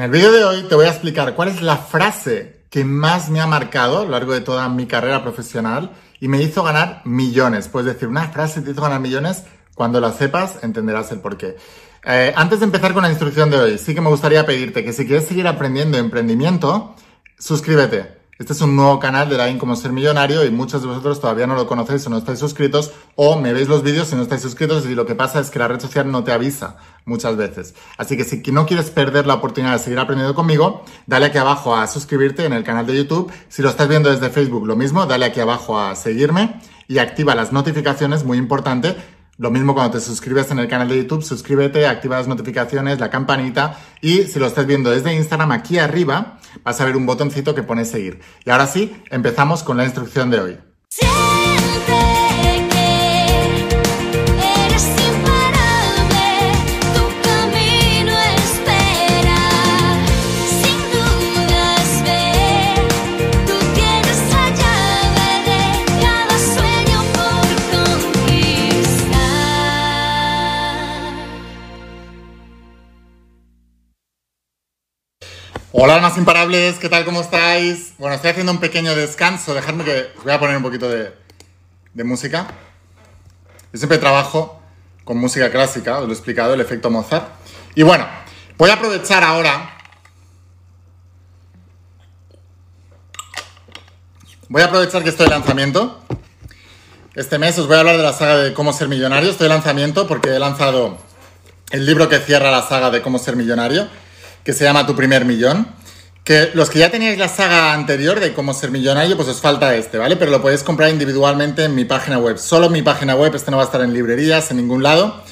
En el vídeo de hoy te voy a explicar cuál es la frase que más me ha marcado a lo largo de toda mi carrera profesional y me hizo ganar millones. Puedes decir, una frase te hizo ganar millones, cuando la sepas entenderás el porqué. Eh, antes de empezar con la instrucción de hoy, sí que me gustaría pedirte que si quieres seguir aprendiendo emprendimiento, suscríbete. Este es un nuevo canal de Line Como Ser Millonario y muchos de vosotros todavía no lo conocéis o no estáis suscritos o me veis los vídeos y no estáis suscritos y lo que pasa es que la red social no te avisa muchas veces. Así que si no quieres perder la oportunidad de seguir aprendiendo conmigo, dale aquí abajo a suscribirte en el canal de YouTube. Si lo estás viendo desde Facebook, lo mismo, dale aquí abajo a seguirme y activa las notificaciones, muy importante, lo mismo cuando te suscribes en el canal de YouTube, suscríbete, activa las notificaciones, la campanita y si lo estás viendo desde Instagram, aquí arriba vas a ver un botoncito que pone seguir. Y ahora sí, empezamos con la instrucción de hoy. Hola almas imparables, ¿qué tal? ¿Cómo estáis? Bueno, estoy haciendo un pequeño descanso, dejadme que voy a poner un poquito de, música. Yo siempre trabajo con música clásica, os lo he explicado, el efecto Mozart. Y bueno, voy a aprovechar ahora... Voy a aprovechar que estoy de lanzamiento. Este mes os voy a hablar de la saga de cómo ser millonario. Estoy de lanzamiento porque he lanzado el libro que cierra la saga de cómo ser millonario que se llama Tu primer millón. Que los que ya teníais la saga anterior de cómo ser millonario, pues os falta este, ¿vale? Pero lo podéis comprar individualmente en mi página web. Solo en mi página web, este no va a estar en librerías, en ningún lado.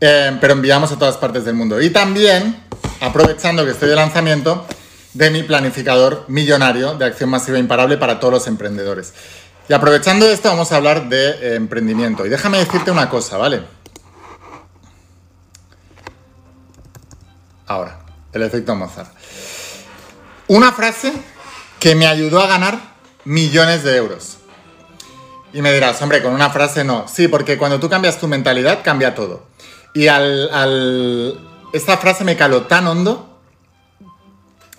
Eh, pero enviamos a todas partes del mundo. Y también, aprovechando que estoy de lanzamiento, de mi planificador millonario de acción masiva imparable para todos los emprendedores. Y aprovechando esto, vamos a hablar de eh, emprendimiento. Y déjame decirte una cosa, ¿vale? Ahora el efecto Mozart. Una frase que me ayudó a ganar millones de euros. Y me dirás, hombre, con una frase no. Sí, porque cuando tú cambias tu mentalidad, cambia todo. Y al, esta frase me caló tan hondo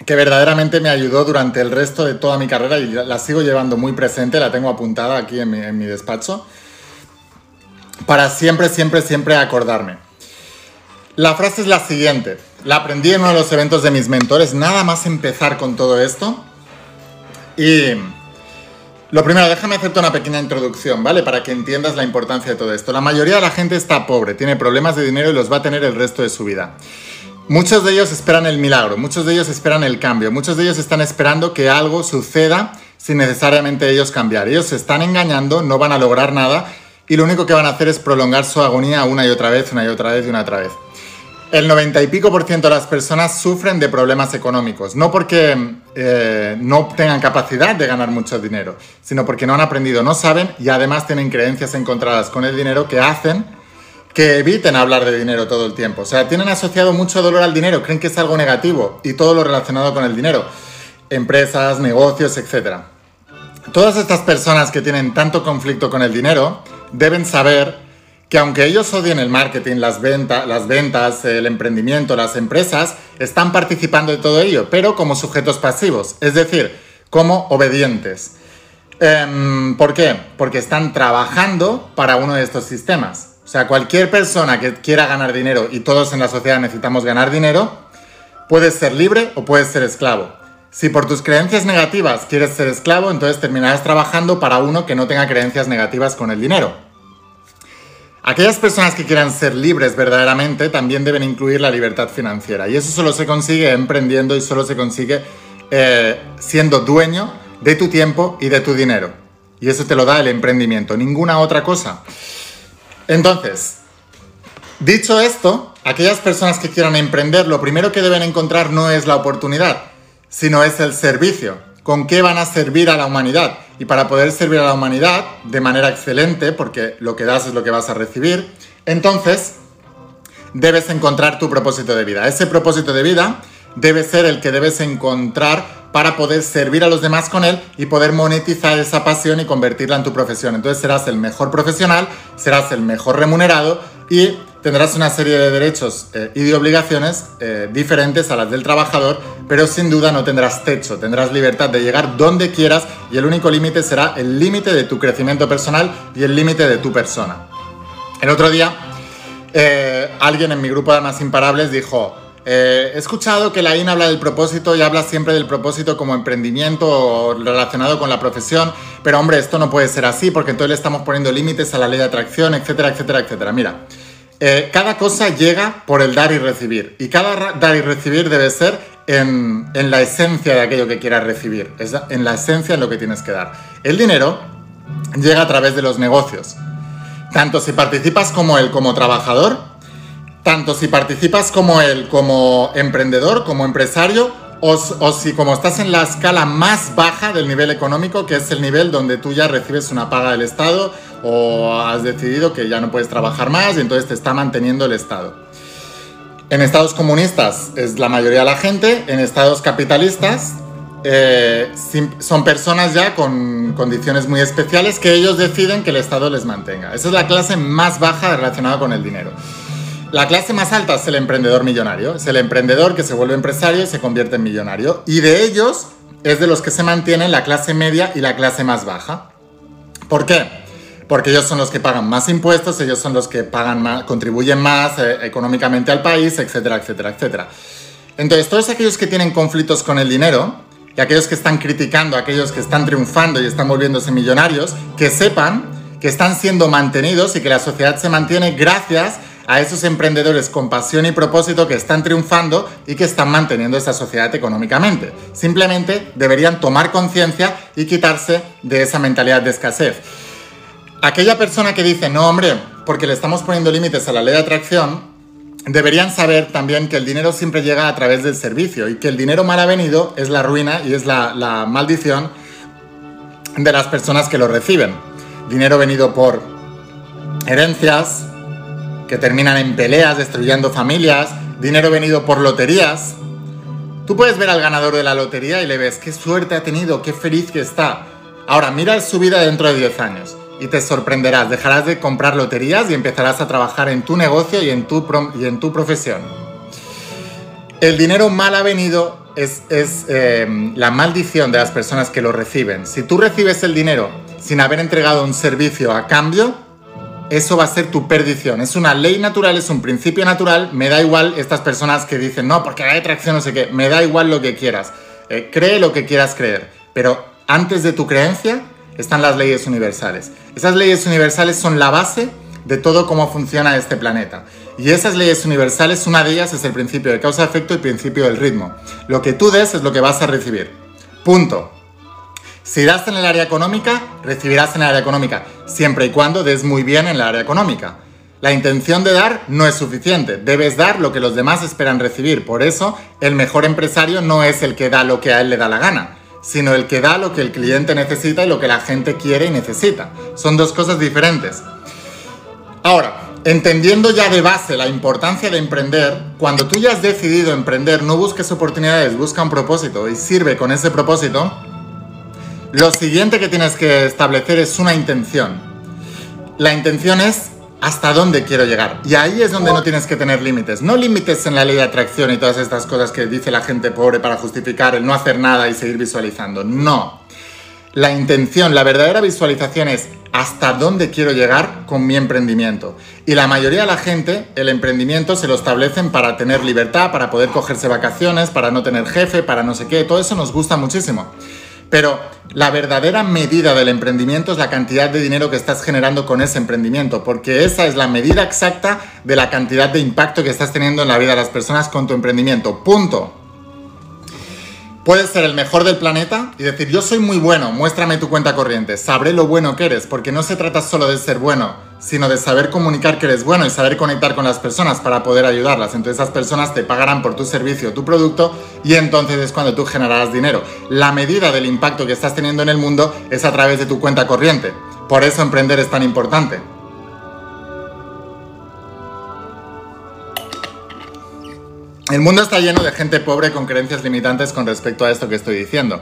que verdaderamente me ayudó durante el resto de toda mi carrera y la sigo llevando muy presente, la tengo apuntada aquí en mi, despacho, para siempre, siempre, siempre acordarme. La frase es la siguiente. La aprendí en uno de los eventos de mis mentores, nada más empezar con todo esto. Y lo primero, déjame hacerte una pequeña introducción, ¿vale? Para que entiendas la importancia de todo esto. La mayoría de la gente está pobre, tiene problemas de dinero y los va a tener el resto de su vida. Muchos de ellos esperan el milagro, muchos de ellos esperan el cambio, muchos de ellos están esperando que algo suceda sin necesariamente ellos cambiar. Ellos se están engañando, no van a lograr nada y lo único que van a hacer es prolongar su agonía una y otra vez, una y otra vez y una otra vez el 90 y pico por ciento de las personas sufren de problemas económicos, no porque eh, no tengan capacidad de ganar mucho dinero, sino porque no han aprendido, no saben y además tienen creencias encontradas con el dinero que hacen que eviten hablar de dinero todo el tiempo. O sea, tienen asociado mucho dolor al dinero, creen que es algo negativo y todo lo relacionado con el dinero, empresas, negocios, etc. Todas estas personas que tienen tanto conflicto con el dinero deben saber que aunque ellos odien el marketing, las, las ventas, el emprendimiento, las empresas, están participando de todo ello, pero como sujetos pasivos, es decir, como obedientes. Em, ¿Por qué? Porque están trabajando para uno de estos sistemas. O sea, cualquier persona que quiera ganar dinero, y todos en la sociedad necesitamos ganar dinero, puedes ser libre o puedes ser esclavo. Si por tus creencias negativas quieres ser esclavo, entonces terminarás trabajando para uno que no tenga creencias negativas con el dinero. Aquellas personas que quieran ser libres verdaderamente también deben incluir la libertad financiera. Y eso solo se consigue emprendiendo y solo se consigue eh, siendo dueño de tu tiempo y de tu dinero. Y eso te lo da el emprendimiento, ninguna otra cosa. Entonces, dicho esto, aquellas personas que quieran emprender, lo primero que deben encontrar no es la oportunidad, sino es el servicio. ¿Con qué van a servir a la humanidad? Y para poder servir a la humanidad de manera excelente, porque lo que das es lo que vas a recibir, entonces debes encontrar tu propósito de vida. Ese propósito de vida debe ser el que debes encontrar para poder servir a los demás con él y poder monetizar esa pasión y convertirla en tu profesión. Entonces serás el mejor profesional, serás el mejor remunerado y tendrás una serie de derechos eh, y de obligaciones eh, diferentes a las del trabajador, pero sin duda no tendrás techo, tendrás libertad de llegar donde quieras y el único límite será el límite de tu crecimiento personal y el límite de tu persona. El otro día, eh, alguien en mi grupo de Almas Imparables dijo, he escuchado que la IN habla del propósito y habla siempre del propósito como emprendimiento relacionado con la profesión, pero hombre, esto no puede ser así porque entonces le estamos poniendo límites a la ley de atracción, etcétera, etcétera, etcétera. Mira, eh, cada cosa llega por el dar y recibir. Y cada dar y recibir debe ser en, la esencia de aquello que quieras recibir. Es en la esencia en lo que tienes que dar. El dinero llega a través de los negocios. Tanto si participas como él como trabajador, tanto si participas como él como emprendedor, como empresario, o, si como estás en la escala más baja del nivel económico, que es el nivel donde tú ya recibes una paga del Estado o has decidido que ya no puedes trabajar más y entonces te está manteniendo el Estado. En estados comunistas es la mayoría de la gente, en estados capitalistas eh, son personas ya con condiciones muy especiales que ellos deciden que el Estado les mantenga. Esa es la clase más baja relacionada con el dinero. La clase más alta es el emprendedor millonario, es el emprendedor que se vuelve empresario y se convierte en millonario. Y de ellos es de los que se mantienen la clase media y la clase más baja. ¿Por qué? Porque ellos son los que pagan más impuestos, ellos son los que pagan más, contribuyen más eh, económicamente al país, etcétera, etcétera, etcétera. Entonces, todos aquellos que tienen conflictos con el dinero y aquellos que están criticando, aquellos que están triunfando y están volviéndose millonarios, que sepan que están siendo mantenidos y que la sociedad se mantiene gracias a esos emprendedores con pasión y propósito que están triunfando y que están manteniendo esa sociedad económicamente. Simplemente deberían tomar conciencia y quitarse de esa mentalidad de escasez. Aquella persona que dice, no hombre, porque le estamos poniendo límites a la ley de atracción, deberían saber también que el dinero siempre llega a través del servicio y que el dinero mal avenido es la ruina y es la, la maldición de las personas que lo reciben. Dinero venido por herencias, que terminan en peleas, destruyendo familias, dinero venido por loterías. Tú puedes ver al ganador de la lotería y le ves qué suerte ha tenido, qué feliz que está. Ahora mira su vida dentro de 10 años y te sorprenderás, dejarás de comprar loterías y empezarás a trabajar en tu negocio y en tu, y en tu profesión. El dinero mal avenido es, es eh, la maldición de las personas que lo reciben. Si tú recibes el dinero sin haber entregado un servicio a cambio, eso va a ser tu perdición. Es una ley natural, es un principio natural. Me da igual estas personas que dicen, no, porque hay atracción, no sé qué. Me da igual lo que quieras. Eh, cree lo que quieras creer. Pero antes de tu creencia están las leyes universales. Esas leyes universales son la base de todo cómo funciona este planeta. Y esas leyes universales, una de ellas es el principio de causa-efecto y principio del ritmo. Lo que tú des es lo que vas a recibir. Punto. Si das en el área económica, recibirás en el área económica, siempre y cuando des muy bien en el área económica. La intención de dar no es suficiente, debes dar lo que los demás esperan recibir. Por eso, el mejor empresario no es el que da lo que a él le da la gana, sino el que da lo que el cliente necesita y lo que la gente quiere y necesita. Son dos cosas diferentes. Ahora, entendiendo ya de base la importancia de emprender, cuando tú ya has decidido emprender, no busques oportunidades, busca un propósito y sirve con ese propósito, lo siguiente que tienes que establecer es una intención. La intención es hasta dónde quiero llegar. Y ahí es donde no tienes que tener límites. No límites en la ley de atracción y todas estas cosas que dice la gente pobre para justificar el no hacer nada y seguir visualizando. No. La intención, la verdadera visualización es hasta dónde quiero llegar con mi emprendimiento. Y la mayoría de la gente, el emprendimiento se lo establecen para tener libertad, para poder cogerse vacaciones, para no tener jefe, para no sé qué. Todo eso nos gusta muchísimo. Pero la verdadera medida del emprendimiento es la cantidad de dinero que estás generando con ese emprendimiento, porque esa es la medida exacta de la cantidad de impacto que estás teniendo en la vida de las personas con tu emprendimiento. Punto. Puedes ser el mejor del planeta y decir, yo soy muy bueno, muéstrame tu cuenta corriente, sabré lo bueno que eres, porque no se trata solo de ser bueno, sino de saber comunicar que eres bueno y saber conectar con las personas para poder ayudarlas. Entonces esas personas te pagarán por tu servicio o tu producto y entonces es cuando tú generarás dinero. La medida del impacto que estás teniendo en el mundo es a través de tu cuenta corriente. Por eso emprender es tan importante. El mundo está lleno de gente pobre con creencias limitantes con respecto a esto que estoy diciendo.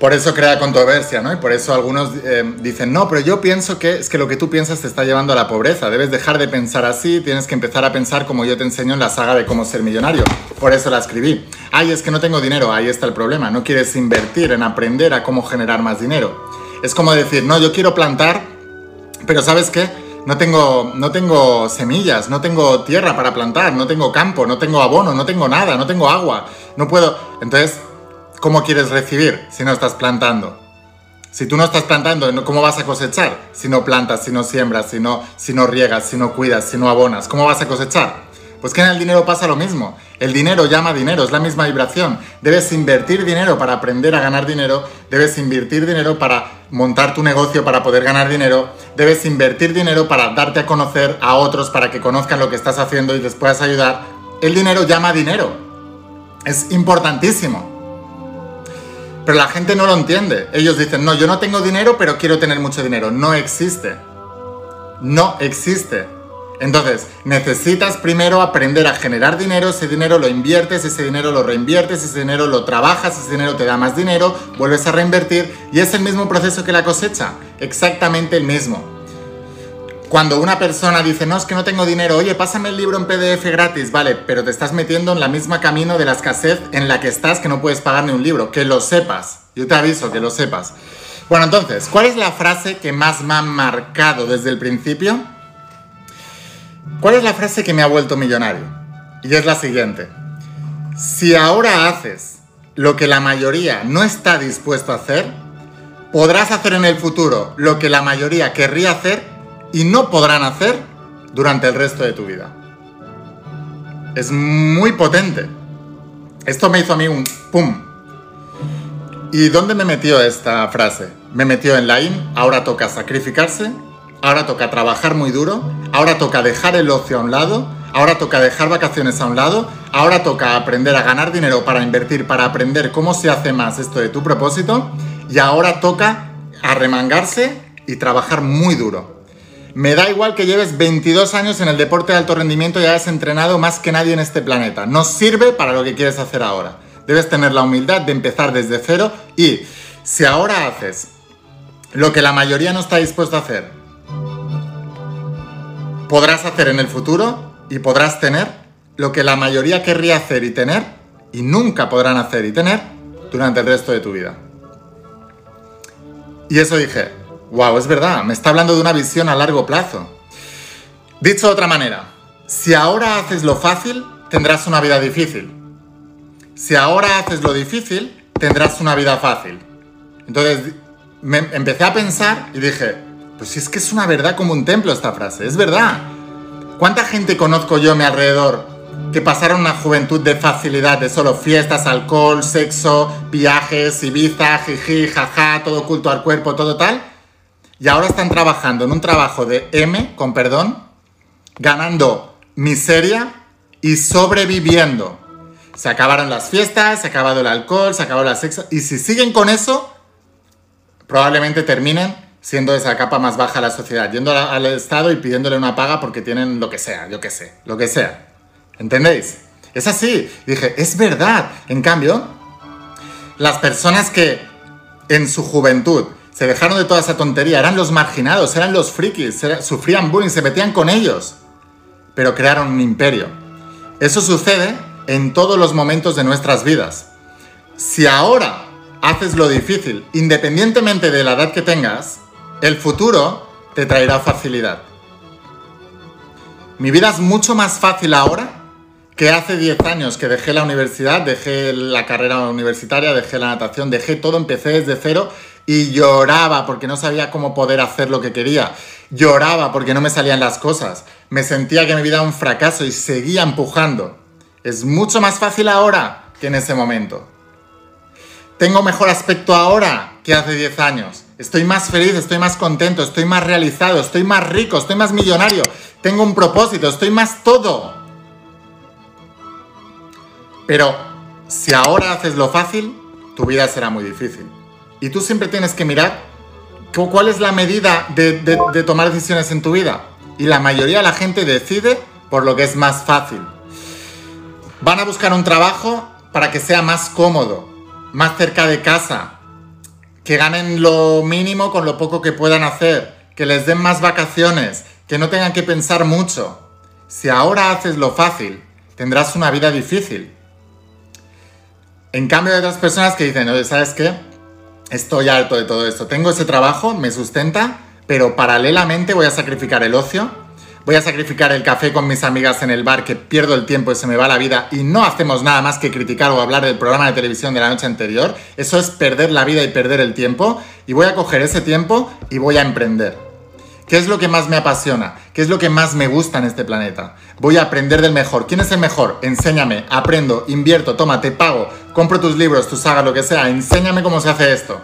Por eso crea controversia, ¿no? Y por eso algunos eh, dicen, no, pero yo pienso que es que lo que tú piensas te está llevando a la pobreza. Debes dejar de pensar así, tienes que empezar a pensar como yo te enseño en la saga de cómo ser millonario. Por eso la escribí. Ay, es que no tengo dinero, ahí está el problema. No quieres invertir en aprender a cómo generar más dinero. Es como decir, no, yo quiero plantar, pero ¿sabes qué? No tengo, no tengo semillas, no tengo tierra para plantar, no tengo campo, no tengo abono, no tengo nada, no tengo agua, no puedo. Entonces, ¿cómo quieres recibir si no estás plantando? Si tú no estás plantando, ¿cómo vas a cosechar? Si no plantas, si no siembras, si no, si no riegas, si no cuidas, si no abonas, ¿cómo vas a cosechar? Pues que en el dinero pasa lo mismo. El dinero llama dinero, es la misma vibración. Debes invertir dinero para aprender a ganar dinero, debes invertir dinero para montar tu negocio para poder ganar dinero, debes invertir dinero para darte a conocer a otros para que conozcan lo que estás haciendo y les puedas ayudar. El dinero llama dinero. Es importantísimo. Pero la gente no lo entiende. Ellos dicen, no, yo no tengo dinero, pero quiero tener mucho dinero. No existe. No existe. Entonces, necesitas primero aprender a generar dinero, ese dinero lo inviertes, ese dinero lo reinviertes, ese dinero lo trabajas, ese dinero te da más dinero, vuelves a reinvertir y es el mismo proceso que la cosecha, exactamente el mismo. Cuando una persona dice, no, es que no tengo dinero, oye, pásame el libro en PDF gratis, vale, pero te estás metiendo en la misma camino de la escasez en la que estás que no puedes pagar ni un libro, que lo sepas, yo te aviso que lo sepas. Bueno, entonces, ¿cuál es la frase que más me ha marcado desde el principio? ¿Cuál es la frase que me ha vuelto millonario? Y es la siguiente. Si ahora haces lo que la mayoría no está dispuesto a hacer, podrás hacer en el futuro lo que la mayoría querría hacer y no podrán hacer durante el resto de tu vida. Es muy potente. Esto me hizo a mí un pum. ¿Y dónde me metió esta frase? Me metió en la IN, ahora toca sacrificarse, ahora toca trabajar muy duro, ahora toca dejar el ocio a un lado, ahora toca dejar vacaciones a un lado, ahora toca aprender a ganar dinero para invertir, para aprender cómo se hace más esto de tu propósito, y ahora toca arremangarse y trabajar muy duro. Me da igual que lleves 22 años en el deporte de alto rendimiento y hayas entrenado más que nadie en este planeta. No sirve para lo que quieres hacer ahora. Debes tener la humildad de empezar desde cero y si ahora haces lo que la mayoría no está dispuesto a hacer, podrás hacer en el futuro y podrás tener lo que la mayoría querría hacer y tener y nunca podrán hacer y tener durante el resto de tu vida. Y eso dije, wow, es verdad, me está hablando de una visión a largo plazo. Dicho de otra manera, si ahora haces lo fácil, tendrás una vida difícil. Si ahora haces lo difícil, tendrás una vida fácil. Entonces empecé a pensar y dije, pues si es que es una verdad como un templo esta frase, es verdad. ¿Cuánta gente conozco yo a mi alrededor que pasaron una juventud de facilidad, de solo fiestas, alcohol, sexo, viajes, Ibiza, jiji, jaja, todo culto al cuerpo, todo tal? Y ahora están trabajando en un trabajo de M, con perdón, ganando miseria y sobreviviendo. Se acabaron las fiestas, se ha acabado el alcohol, se acabó la sexo. Y si siguen con eso, probablemente terminen siendo esa capa más baja de la sociedad, yendo al Estado y pidiéndole una paga porque tienen lo que sea, yo qué sé, lo que sea. ¿Entendéis? Es así. Dije, es verdad. En cambio, las personas que en su juventud se dejaron de toda esa tontería, eran los marginados, eran los frikis, sufrían bullying, se metían con ellos, pero crearon un imperio. Eso sucede en todos los momentos de nuestras vidas. Si ahora haces lo difícil, independientemente de la edad que tengas, el futuro te traerá facilidad. Mi vida es mucho más fácil ahora que hace 10 años que dejé la universidad, dejé la carrera universitaria, dejé la natación, dejé todo, empecé desde cero y lloraba porque no sabía cómo poder hacer lo que quería. Lloraba porque no me salían las cosas. Me sentía que mi vida era un fracaso y seguía empujando. Es mucho más fácil ahora que en ese momento. Tengo mejor aspecto ahora que hace 10 años. Estoy más feliz, estoy más contento, estoy más realizado, estoy más rico, estoy más millonario, tengo un propósito, estoy más todo. Pero si ahora haces lo fácil, tu vida será muy difícil. Y tú siempre tienes que mirar cuál es la medida de, tomar decisiones en tu vida. Y la mayoría de la gente decide por lo que es más fácil. Van a buscar un trabajo para que sea más cómodo, más cerca de casa, que ganen lo mínimo con lo poco que puedan hacer, que les den más vacaciones, que no tengan que pensar mucho. Si ahora haces lo fácil, tendrás una vida difícil. En cambio hay otras personas que dicen, oye, ¿sabes qué? Estoy harto de todo esto. Tengo ese trabajo, me sustenta, pero paralelamente voy a sacrificar el ocio, voy a sacrificar el café con mis amigas en el bar, que pierdo el tiempo y se me va la vida, y no hacemos nada más que criticar o hablar del programa de televisión de la noche anterior. Eso es perder la vida y perder el tiempo, y voy a coger ese tiempo y voy a emprender. ¿Qué es lo que más me apasiona? ¿Qué es lo que más me gusta en este planeta? Voy a aprender del mejor. ¿Quién es el mejor? Enséñame, aprendo, invierto, toma, te pago, compro tus libros, tus sagas, lo que sea. Enséñame cómo se hace esto.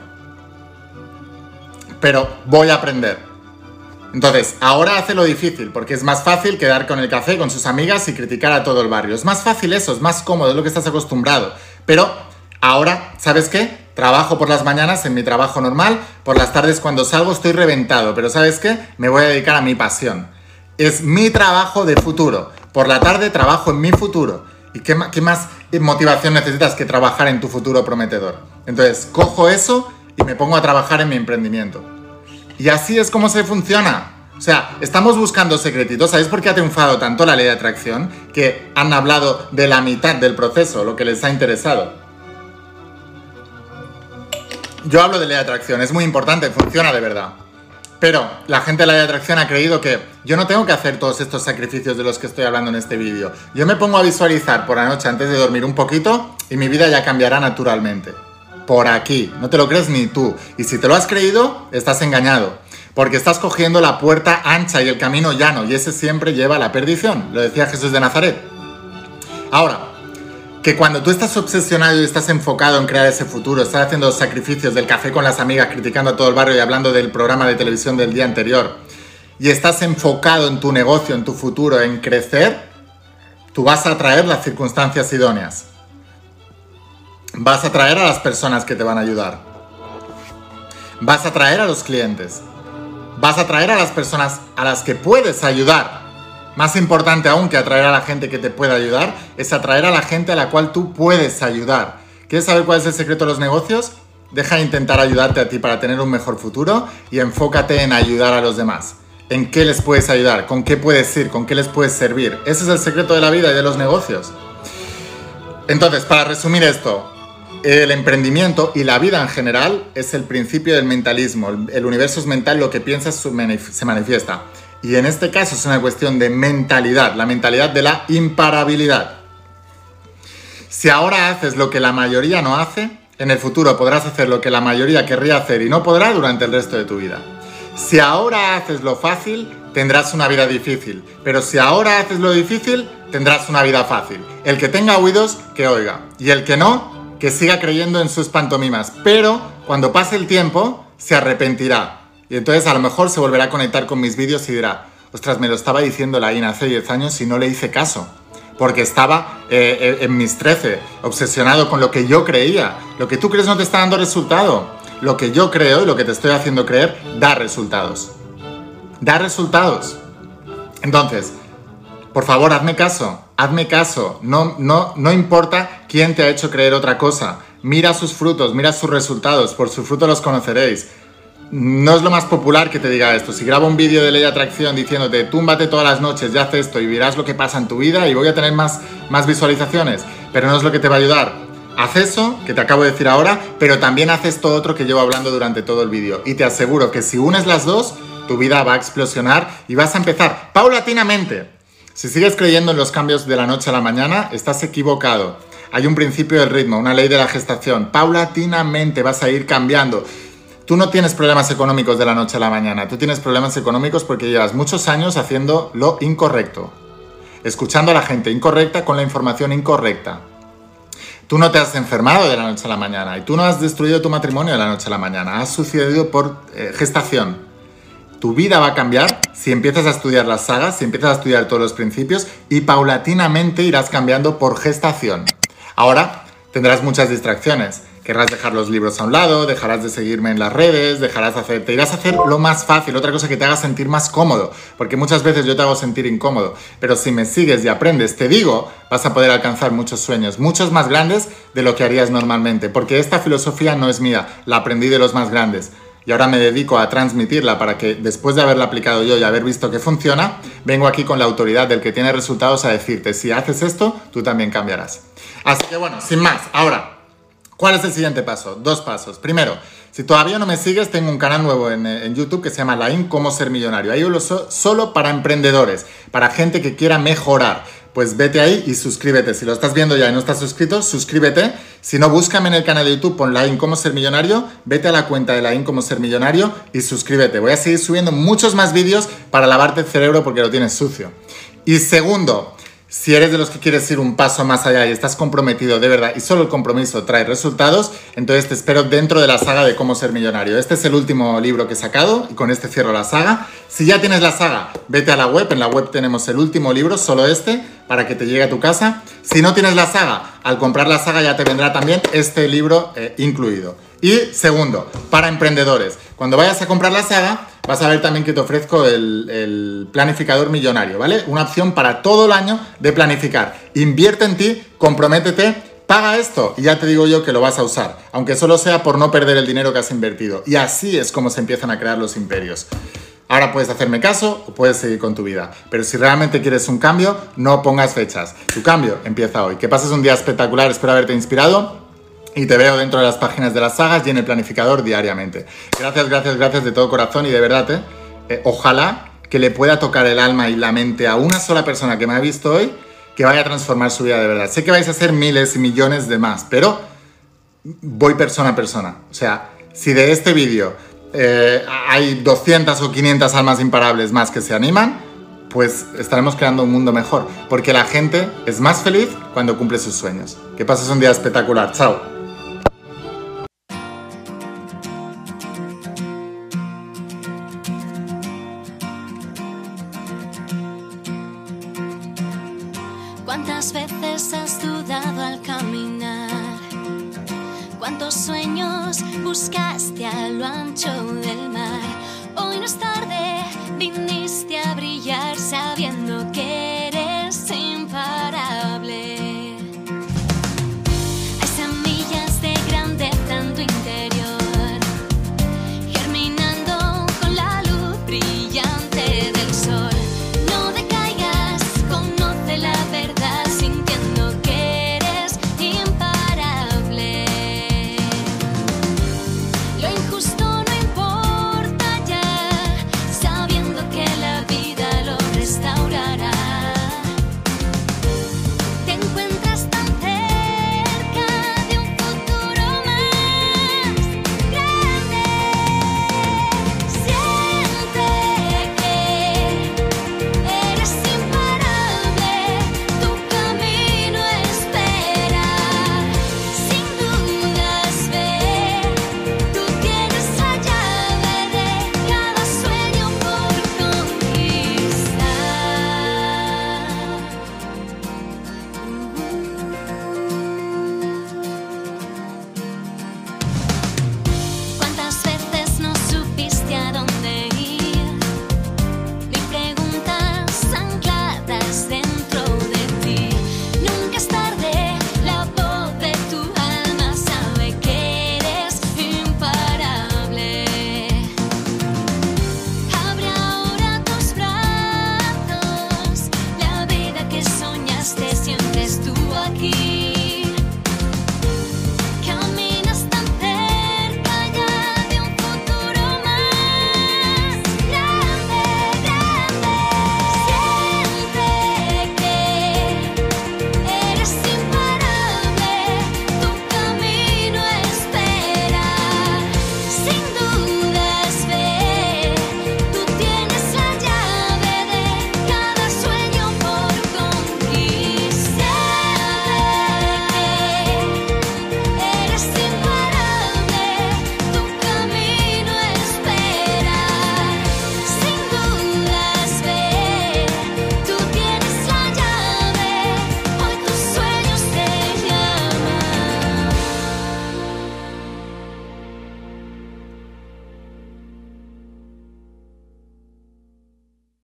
Pero voy a aprender. Entonces, ahora hace lo difícil, porque es más fácil quedar con el café con sus amigas y criticar a todo el barrio. Es más fácil eso, es más cómodo, es lo que estás acostumbrado. Pero ahora, ¿sabes qué? Trabajo por las mañanas en mi trabajo normal, por las tardes cuando salgo estoy reventado, pero ¿sabes qué? Me voy a dedicar a mi pasión. Es mi trabajo de futuro. Por la tarde trabajo en mi futuro. ¿Y qué, qué más motivación necesitas que trabajar en tu futuro prometedor? Entonces, cojo eso y me pongo a trabajar en mi emprendimiento. Y así es como se funciona. O sea, estamos buscando secretitos. ¿Sabéis por qué ha triunfado tanto la ley de atracción? Que han hablado de la mitad del proceso, lo que les ha interesado. Yo hablo de ley de atracción, es muy importante, funciona de verdad. Pero la gente de la ley de atracción ha creído que yo no tengo que hacer todos estos sacrificios de los que estoy hablando en este vídeo. Yo me pongo a visualizar por la noche antes de dormir un poquito y mi vida ya cambiará naturalmente. Por aquí, no te lo crees ni tú. Y si te lo has creído, estás engañado. Porque estás cogiendo la puerta ancha y el camino llano y ese siempre lleva a la perdición. Lo decía Jesús de Nazaret. Ahora, que cuando tú estás obsesionado y estás enfocado en crear ese futuro, estás haciendo sacrificios del café con las amigas, criticando a todo el barrio y hablando del programa de televisión del día anterior, y estás enfocado en tu negocio, en tu futuro, en crecer, tú vas a atraer las circunstancias idóneas. Vas a atraer a las personas que te van a ayudar. Vas a atraer a los clientes. Vas a atraer a las personas a las que puedes ayudar más importante aún que atraer a la gente que te pueda ayudar, es atraer a la gente a la cual tú puedes ayudar. ¿Quieres saber cuál es el secreto de los negocios? Deja de intentar ayudarte a ti para tener un mejor futuro y enfócate en ayudar a los demás. ¿En qué les puedes ayudar? ¿Con qué puedes ir? ¿Con qué les puedes servir? Ese es el secreto de la vida y de los negocios. Entonces, para resumir esto, el emprendimiento y la vida en general es el principio del mentalismo. El universo es mental, lo que piensas se manifiesta. Y en este caso es una cuestión de mentalidad, la mentalidad de la imparabilidad. Si ahora haces lo que la mayoría no hace, en el futuro podrás hacer lo que la mayoría querría hacer y no podrá durante el resto de tu vida. Si ahora haces lo fácil, tendrás una vida difícil. Pero si ahora haces lo difícil, tendrás una vida fácil. El que tenga oídos, que oiga. Y el que no, que siga creyendo en sus pantomimas. Pero cuando pase el tiempo, se arrepentirá y entonces a lo mejor se volverá a conectar con mis vídeos y dirá, ostras, me lo estaba diciendo la INA hace 10 años y no le hice caso. Porque estaba eh, eh, en mis 13, obsesionado con lo que yo creía. Lo que tú crees no te está dando resultado. Lo que yo creo y lo que te estoy haciendo creer da resultados. Da resultados. Entonces, por favor, hazme caso. Hazme caso. No, no, no importa quién te ha hecho creer otra cosa. Mira sus frutos, mira sus resultados. Por sus frutos los conoceréis no es lo más popular que te diga esto. Si grabo un vídeo de ley de atracción diciéndote, túmbate todas las noches y haz esto y verás lo que pasa en tu vida y voy a tener más, más visualizaciones, pero no es lo que te va a ayudar. Haz eso, que te acabo de decir ahora, pero también haz esto otro que llevo hablando durante todo el vídeo. Y te aseguro que si unes las dos, tu vida va a explosionar y vas a empezar paulatinamente. Si sigues creyendo en los cambios de la noche a la mañana, estás equivocado. Hay un principio del ritmo, una ley de la gestación. Paulatinamente vas a ir cambiando. Tú no tienes problemas económicos de la noche a la mañana, tú tienes problemas económicos porque llevas muchos años haciendo lo incorrecto, escuchando a la gente incorrecta con la información incorrecta. Tú no te has enfermado de la noche a la mañana y tú no has destruido tu matrimonio de la noche a la mañana, has sucedido por eh, gestación. Tu vida va a cambiar si empiezas a estudiar las sagas, si empiezas a estudiar todos los principios y paulatinamente irás cambiando por gestación. Ahora, tendrás muchas distracciones. Querrás dejar los libros a un lado, dejarás de seguirme en las redes, dejarás de hacer, te irás a hacer lo más fácil, otra cosa que te haga sentir más cómodo, porque muchas veces yo te hago sentir incómodo, pero si me sigues y aprendes, te digo, vas a poder alcanzar muchos sueños, muchos más grandes de lo que harías normalmente, porque esta filosofía no es mía, la aprendí de los más grandes y ahora me dedico a transmitirla para que después de haberla aplicado yo y haber visto que funciona, vengo aquí con la autoridad del que tiene resultados a decirte, si haces esto, tú también cambiarás. Así que bueno, sin más, ahora, ¿cuál es el siguiente paso? Dos pasos. Primero, si todavía no me sigues, tengo un canal nuevo en, YouTube que se llama Lain Cómo Ser Millonario. Ahí lo so, solo para emprendedores, para gente que quiera mejorar pues vete ahí y suscríbete. Si lo estás viendo ya y no estás suscrito, suscríbete. Si no, búscame en el canal de YouTube, pon la Cómo Ser Millonario, vete a la cuenta de la Cómo Ser Millonario y suscríbete. Voy a seguir subiendo muchos más vídeos para lavarte el cerebro porque lo tienes sucio. Y segundo, si eres de los que quieres ir un paso más allá y estás comprometido de verdad y solo el compromiso trae resultados, entonces te espero dentro de la saga de cómo ser millonario. Este es el último libro que he sacado y con este cierro la saga. Si ya tienes la saga, vete a la web. En la web tenemos el último libro, solo este, para que te llegue a tu casa. Si no tienes la saga, al comprar la saga ya te vendrá también este libro eh, incluido. Y segundo, para emprendedores, cuando vayas a comprar la saga, vas a ver también que te ofrezco el, planificador millonario, ¿vale? Una opción para todo el año de planificar. Invierte en ti, comprométete, paga esto y ya te digo yo que lo vas a usar, aunque solo sea por no perder el dinero que has invertido. Y así es como se empiezan a crear los imperios. Ahora puedes hacerme caso o puedes seguir con tu vida. Pero si realmente quieres un cambio, no pongas fechas. Tu cambio empieza hoy. Que pases un día espectacular, espero haberte inspirado y te veo dentro de las páginas de las sagas y en el planificador diariamente. Gracias, gracias, gracias de todo corazón y de verdad, ¿eh? eh ojalá que le pueda tocar el alma y la mente a una sola persona que me ha visto hoy que vaya a transformar su vida de verdad. Sé que vais a hacer miles y millones de más, pero voy persona a persona. O sea, si de este vídeo eh, hay 200 o 500 almas imparables más que se animan, pues estaremos creando un mundo mejor, porque la gente es más feliz cuando cumple sus sueños. Que pases un día espectacular. Chao.